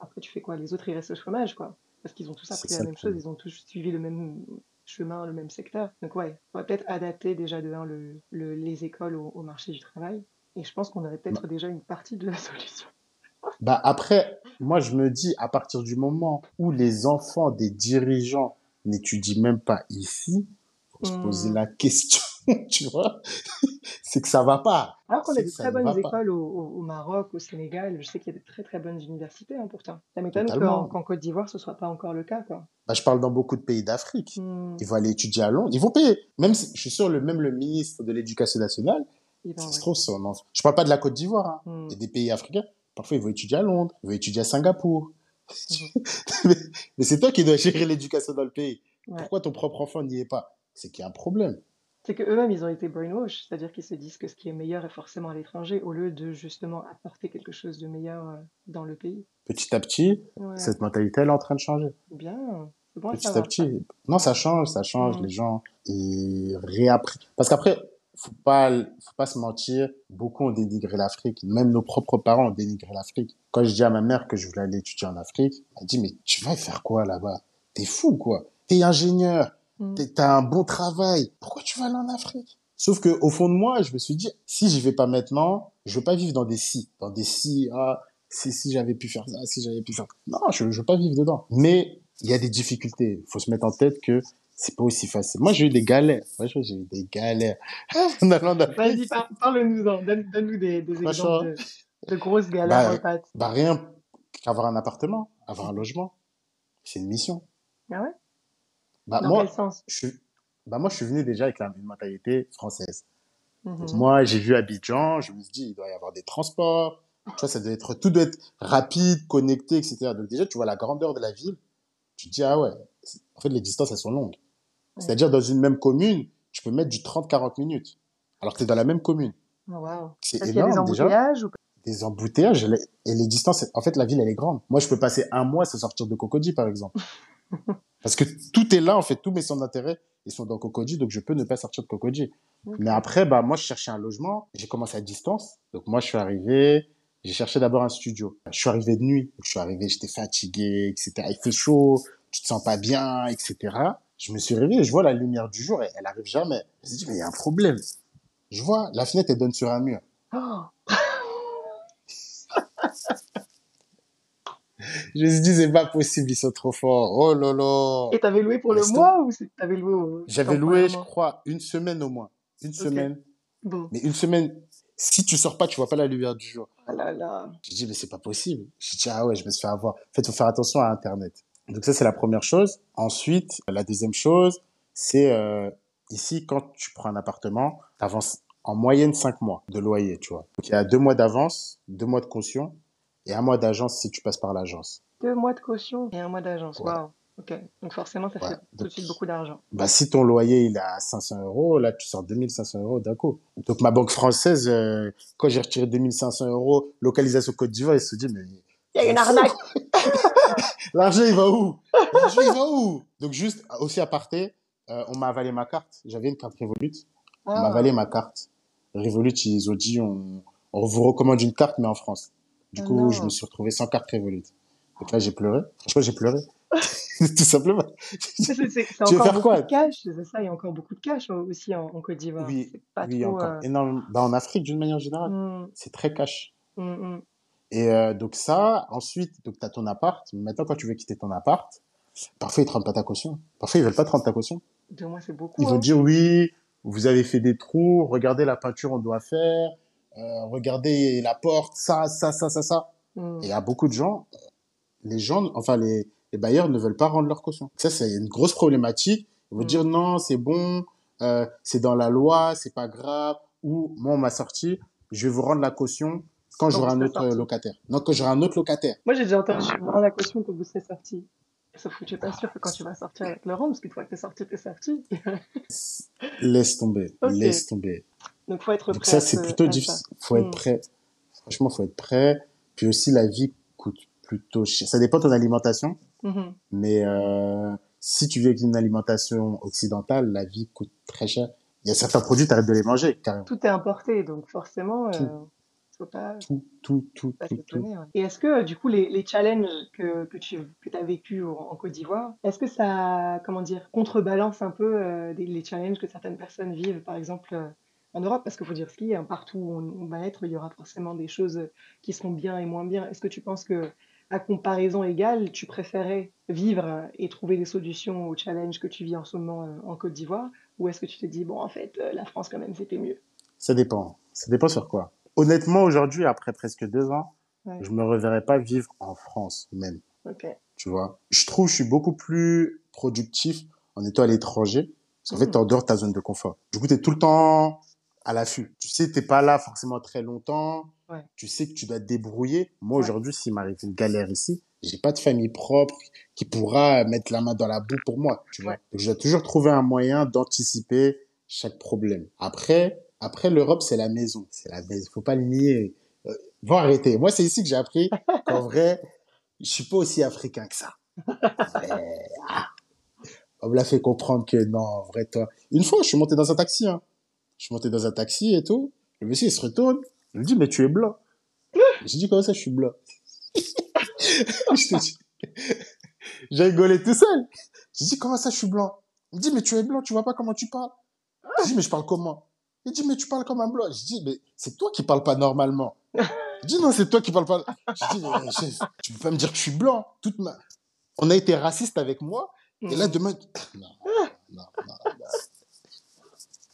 après tu fais quoi? Les autres, ils restent au chômage, quoi. Parce qu'ils ont tous appris la même chose, ils ont tous suivi le même chemin, le même secteur. Donc ouais, on va peut-être adapter déjà de le, le- les écoles au, au marché du travail. Et je pense qu'on aurait peut-être déjà une partie de la solution. Bah après, moi je me dis, à partir du moment où les enfants des dirigeants n'étudient même pas ici, faut se poser Hmm. la question, tu vois, c'est que ça va pas. Alors qu'on a de très ne bonnes écoles au, Maroc, au Sénégal, je sais qu'il y a de très très bonnes universités hein, pourtant. Ça m'étonne qu'en Côte d'Ivoire ce soit pas encore le cas, quoi. Bah, je parle dans beaucoup de pays d'Afrique. Hmm, Ils vont aller étudier à Londres. Ils vont payer. Même si, je suis sûr, le, même le ministre de l'Éducation nationale, il va, ça se trouve. Je parle pas de la Côte d'Ivoire, hein, Hmm, et des pays africains. Parfois, ils vont étudier à Londres, ils vont étudier à Singapour. mhm, mais mais c'est toi qui dois gérer l'éducation dans le pays. ouais. Pourquoi ton propre enfant n'y est pas? C'est qu'il y a un problème. C'est que eux-mêmes ils ont été brainwash, c'est-à-dire qu'ils se disent que ce qui est meilleur est forcément à l'étranger, au lieu de justement apporter quelque chose de meilleur euh, dans le pays. Petit à petit, Ouais, cette mentalité, elle est en train de changer. bien. Bon Petit à petit. Non, ça change, ça change. Hmm, Les gens, ils réapprennent. Parce qu'après, faut pas, faut pas se mentir. Beaucoup ont dénigré l'Afrique. Même nos propres parents ont dénigré l'Afrique. Quand je dis à ma mère que je voulais aller étudier en Afrique, elle dit, mais tu vas faire quoi là-bas? T'es fou, quoi. T'es ingénieur. T'es- T'as un bon travail. Pourquoi tu vas aller en Afrique? Sauf que, au fond de moi, je me suis dit, si j'y vais pas maintenant, je veux pas vivre dans des si, dans des si, ah, si, si j'avais pu faire ça, si j'avais pu faire. Non, je, je veux pas vivre dedans. Mais, il y a des difficultés. Faut se mettre en tête que c'est pas aussi facile. Moi, j'ai eu des galères. Franchement, j'ai eu des galères. Vas-y, parle-nous-en, donne, donne-nous des, exemples de, de grosses galères bah, en pâte. bah, rien qu'avoir un appartement, avoir un logement. C'est une mission. Ah ouais? Bah, Dans quel moi, sens? je bah, moi, je suis venu déjà avec la, une mentalité française. Donc, Mhm, moi, j'ai vu Abidjan, je me suis dit, il doit y avoir des transports. Tu vois, ça doit être, tout doit être rapide, connecté, etc. Donc, déjà, tu vois la grandeur de la ville. Tu te dis, ah ouais, en fait, les distances, elles sont longues. C'est-à-dire, dans une même commune, tu peux mettre du 30-40 minutes. Alors que tu es dans la même commune. Wow. C'est y a des énorme, déjà. embouteillages ou... Des embouteillages, les- et les distances, en fait, la ville, elle est grande. Moi, je peux passer un mois sans sortir de Cocody, par exemple. Parce que tout est là, en fait, tous mes centres d'intérêt, ils sont dans Cocody, donc je peux ne pas sortir de Cocody. Mais après, bah, moi, je cherchais un logement. J'ai commencé à distance. Donc, moi, je suis arrivé. J'ai cherché d'abord un studio. Je suis arrivé de nuit. Donc, je suis arrivé, j'étais fatigué, etc. Il fait chaud, tu te sens pas bien, etc. Je me suis réveillé, je vois la lumière du jour et elle arrive jamais. Je me suis dit, mais il y a un problème. Je vois, la fenêtre, elle donne sur un mur. Oh, Je me suis dit, c'est pas possible, ils sont trop forts. Oh là là. Et t'avais loué pour le mois ou t'avais loué au- J'avais loué, je crois, une semaine au moins. Une semaine. Bon. Mais une semaine, si tu sors pas, tu vois pas la lumière du jour. Ah là là. J'ai dit, mais c'est pas possible. J'ai dit, ah ouais, je me suis fait avoir. En fait, faut faire attention à Internet. Donc ça, c'est la première chose. Ensuite, la deuxième chose, c'est euh, ici, quand tu prends un appartement, tu avances en moyenne cinq mois de loyer, tu vois. Donc il y a deux mois d'avance, deux mois de caution. et un mois d'agence si tu passes par l'agence. Deux mois de caution et un mois d'agence. Waouh. Ok. Donc forcément, ça Ouais. fait tout de suite beaucoup d'argent. bah, si ton loyer il est à 500 euros, là tu sors 2500 euros d'un coup. Donc ma banque française, euh, quand j'ai retiré 2500 euros, localisation Côte d'Ivoire, ils se disent mais Il y a une arnaque. L'argent, il va où? L'argent, il va où? Donc, juste, aussi à parté, euh, on m'a avalé ma carte. J'avais une carte Revolut. On m'a Ah. avalé ma carte. Revolut, ils ont dit, on, on vous recommande une carte, mais en France. Du Ah coup, non. je me suis retrouvé sans carte Revolut. Donc là, j'ai pleuré. Franchement, j'ai pleuré. Tout simplement. C'est c'est- c'est Tu veux faire quoi? de cash, c'est ça, il y a encore beaucoup de cash euh, aussi en, en Côte d'Ivoire. Oui, C'est pas oui, trop. encore euh, énorme. Bah, en Afrique, d'une manière générale, hum, c'est très cash. hum. Et euh, donc ça, ensuite, donc tu as ton appart. Maintenant, quand tu veux quitter ton appart, parfois, ils te rendent pas ta caution. Parfois, ils veulent pas te rendre ta caution. Deux mois, c'est beaucoup. Ils vont hein. dire oui, vous avez fait des trous, regardez la peinture on doit faire, euh, regardez la porte, ça, ça, ça, ça, ça. Hum. Et a beaucoup de gens, les gens, enfin les, les bailleurs ne veulent pas rendre leur caution. Ça, c'est une grosse problématique. Ils vont Mm. dire non, c'est bon, euh, c'est dans la loi, c'est pas grave. Ou moi, on m'a sorti, je vais vous rendre la caution quand j'aurai un autre sorti. locataire. Non, quand j'aurai un autre locataire. Moi, j'ai déjà entendu rendre la caution que vous serez sorti. Sauf que tu n'es pas sûr que quand tu vas sortir avec Laurent, parce qu'une fois que tu es sorti, tu es sorti. Laisse tomber, laisse tomber. Donc, faut être Donc prêt ça, à c'est ce- plutôt ça. difficile. Faut être Mm. prêt. Franchement, faut être prêt. Puis aussi, la vie coûte plutôt cher. Ça dépend de ton alimentation, Mhm. mais euh, si tu vis avec une alimentation occidentale, la vie coûte très cher. Il y a certains produits, tu arrêtes de les manger, carrément. Tout est importé, donc forcément, euh, Tout. Faut pas, Tout, tout, tout, pas tout, tout. ouais. Et est-ce que, du coup, les, les challenges que, que tu que as vécu en, en Côte d'Ivoire, est-ce que ça, comment dire, contrebalance un peu euh, des- les challenges que certaines personnes vivent, par exemple, euh, en Europe? Parce qu'il faut dire ce qu'il y a, partout où on, on va être, il y aura forcément des choses qui seront bien et moins bien. Est-ce que tu penses que, à comparaison égale, tu préférais vivre et trouver des solutions aux challenges que tu vis en ce moment euh, en Côte d'Ivoire? Ou est-ce que tu te dis, bon, en fait, euh, la France, quand même, c'était mieux? Ça dépend. Ça dépend sur quoi. Honnêtement, aujourd'hui, après presque deux ans, Ouais. je me reverrais pas vivre en France même. Ok. Tu vois? Je trouve que je suis beaucoup plus productif en étant à l'étranger. Parce qu'en fait, Mm. t'es en dehors de ta zone de confort. Du coup, t'es tout le temps à l'affût. Tu sais, t'es pas là forcément très longtemps. Ouais. Tu sais que tu dois te débrouiller. Moi, Ouais. aujourd'hui, s'il m'arrive une galère ici, j'ai pas de famille propre qui pourra mettre la main dans la boue pour moi. Tu vois. Donc, je dois toujours trouver un moyen d'anticiper chaque problème. Après, après l'Europe, c'est la maison. C'est la maison. Faut pas le nier. Euh, vont arrêter. Moi, c'est ici que j'ai appris qu'en vrai, je suis pas aussi africain que ça. Ah, on me l'a fait comprendre que non, en vrai, toi. Une fois, je suis monté dans un taxi, hein. Je suis monté dans un taxi et tout. Le monsieur, il se retourne. Il me dit, mais tu es blanc. J'ai dit, comment ça, je suis blanc? J'ai rigolé tout seul. J'ai dit, comment ça, je suis blanc? Il me dit, mais tu es blanc, tu vois pas comment tu parles? J'ai dit, mais je parle comment? Il dit, mais tu parles comme un blanc. J'ai dit, mais c'est toi qui parles pas normalement. Je dis, non, c'est toi qui parles pas. Je dis, mais chef, tu peux pas me dire que je suis blanc. Toute ma... On a été raciste avec moi. Et là, Mm. demain, non, non.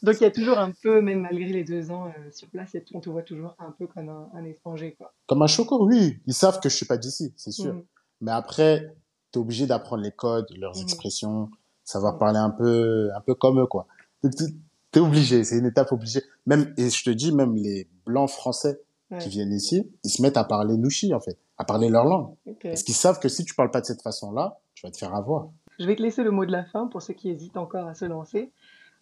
Donc il y a toujours un peu, même malgré les deux ans euh, sur place, on te voit toujours un peu comme un, un étranger, quoi. Comme un choco, oui. Ils savent que je suis pas d'ici, c'est sûr. Mm. Mais après, t'es obligé d'apprendre les codes, leurs Mhm. expressions, savoir parler un peu, un peu comme eux, quoi. Donc, t'es- obligé, c'est une étape obligée. Même, et je te dis, même les blancs français Ouais. qui viennent ici, ils se mettent à parler louchi, en fait, à parler leur langue. Parce qu'ils savent que si tu parles pas de cette façon-là, tu vas te faire avoir. Je vais te laisser le mot de la fin pour ceux qui hésitent encore à se lancer.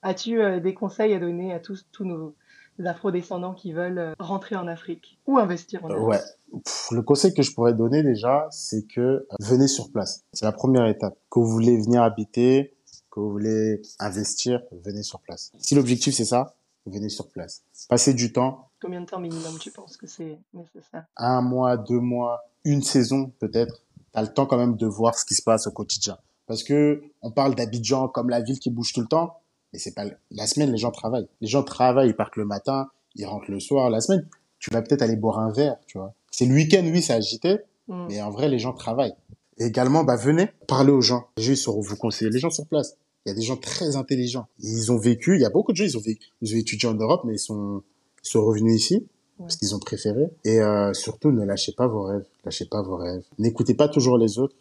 As-tu euh, des conseils à donner à tous, tous nos afro-descendants qui veulent euh, rentrer en Afrique ou investir en Euh, Afrique? ouais. Pff, le conseil que je pourrais donner déjà, c'est que venez sur place. C'est la première étape. Que vous voulez venir habiter, que vous voulez investir, venez sur place. Si l'objectif c'est ça, venez sur place. Passez du temps, Combien de temps minimum tu penses que c'est nécessaire? un mois, deux mois, une saison peut-être. T'as le temps quand même de voir ce qui se passe au quotidien. Parce que on parle d'Abidjan comme la ville qui bouge tout le temps, mais c'est pas la semaine. Les gens travaillent. Les gens travaillent, ils partent le matin, ils rentrent le soir. La semaine, tu vas peut-être aller boire un verre, tu vois. C'est le week-end, oui, c'est agité, Mm. mais en vrai, les gens travaillent. Et également, bah, venez parler aux gens. Les gens, ils sauront vous conseiller. Les gens sur place. Il y a des gens très intelligents. Ils ont vécu, il y a beaucoup de gens, ils ont vécu, ils ont étudié en Europe, mais ils sont, ils sont revenus ici. Parce qu'ils ont préféré. Et euh, surtout, ne lâchez pas vos rêves. Lâchez pas vos rêves. N'écoutez pas toujours les autres.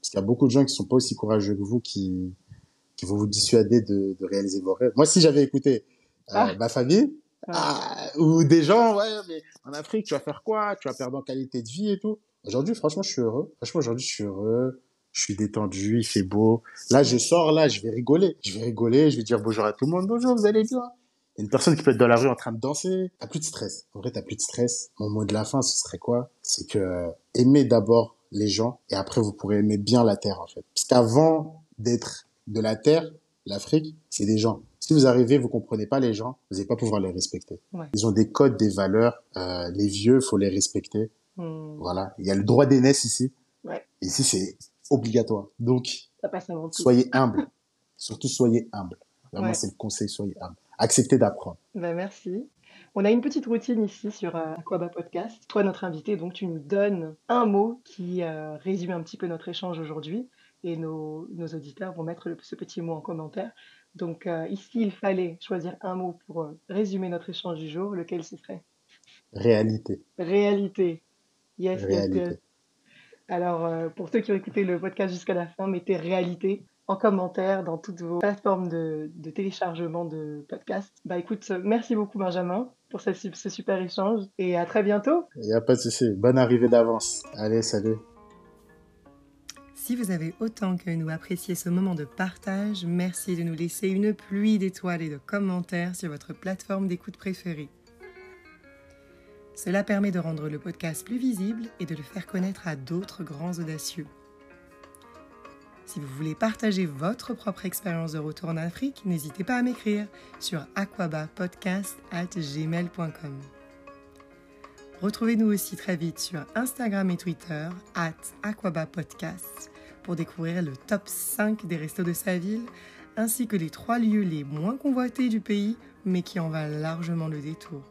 Parce qu'il y a beaucoup de gens qui sont pas aussi courageux que vous qui, qui vont vous dissuader de, de réaliser vos rêves. Moi, si j'avais écouté euh, Ah. ma famille, Ah. ah, ou des gens, ouais, mais en Afrique, tu vas faire quoi? Tu vas perdre en qualité de vie et tout. Aujourd'hui, franchement, je suis heureux. Franchement, aujourd'hui, je suis heureux. Je suis détendu, il fait beau. Là, je sors, là, je vais rigoler. Je vais rigoler, je vais dire bonjour à tout le monde. Bonjour, vous allez bien? Il y a une personne qui peut être dans la rue en train de danser. T'as plus de stress. En vrai, t'as plus de stress. Mon mot de la fin, ce serait quoi? C'est que euh, aimez d'abord les gens et après, vous pourrez aimer bien la terre, en fait. Parce qu'avant d'être de la terre, l'Afrique, c'est des gens. Si vous arrivez, vous comprenez pas les gens, vous n'allez pas pouvoir les respecter. Ouais. Ils ont des codes, des valeurs. Euh, les vieux, faut les respecter. Hmm. Voilà. Il y a le droit d'aînesse ici. Ouais. Ici, c'est obligatoire. Donc, Ça passe avant tout. soyez humble. Surtout, soyez humble. Vraiment, Ouais. c'est le conseil, soyez humble. Acceptez d'apprendre. Ben, merci. On a une petite routine ici sur euh, Aquaba Podcast. Toi, notre invité, donc tu nous donnes un mot qui euh, résume un petit peu notre échange aujourd'hui et nos, nos auditeurs vont mettre le- ce petit mot en commentaire. Donc euh, ici, il fallait choisir un mot pour euh, résumer notre échange du jour. Lequel ce serait? Réalité. Réalité. Yes. Réalité. Alors, euh, pour ceux qui ont écouté le podcast jusqu'à la fin, mettez réalité en commentaire dans toutes vos plateformes de, de téléchargement de podcasts. Bah écoute, euh, merci beaucoup Benjamin pour ce super échange et à très bientôt. Il n'y a pas de souci. Bonne arrivée d'avance. Allez, salut. Si vous avez autant que nous apprécié ce moment de partage, merci de nous laisser une pluie d'étoiles et de commentaires sur votre plateforme d'écoute préférée. Cela permet de rendre le podcast plus visible et de le faire connaître à d'autres grands audacieux. Si vous voulez partager votre propre expérience de retour en Afrique, n'hésitez pas à m'écrire sur aquabapodcast.gmail.com. Retrouvez-nous aussi très vite sur Instagram et Twitter, at aquabapodcast, pour découvrir le top 5 des restos de sa ville, ainsi que les trois lieux les moins convoités du pays, mais qui en valent largement le détour.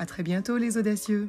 À très bientôt les audacieux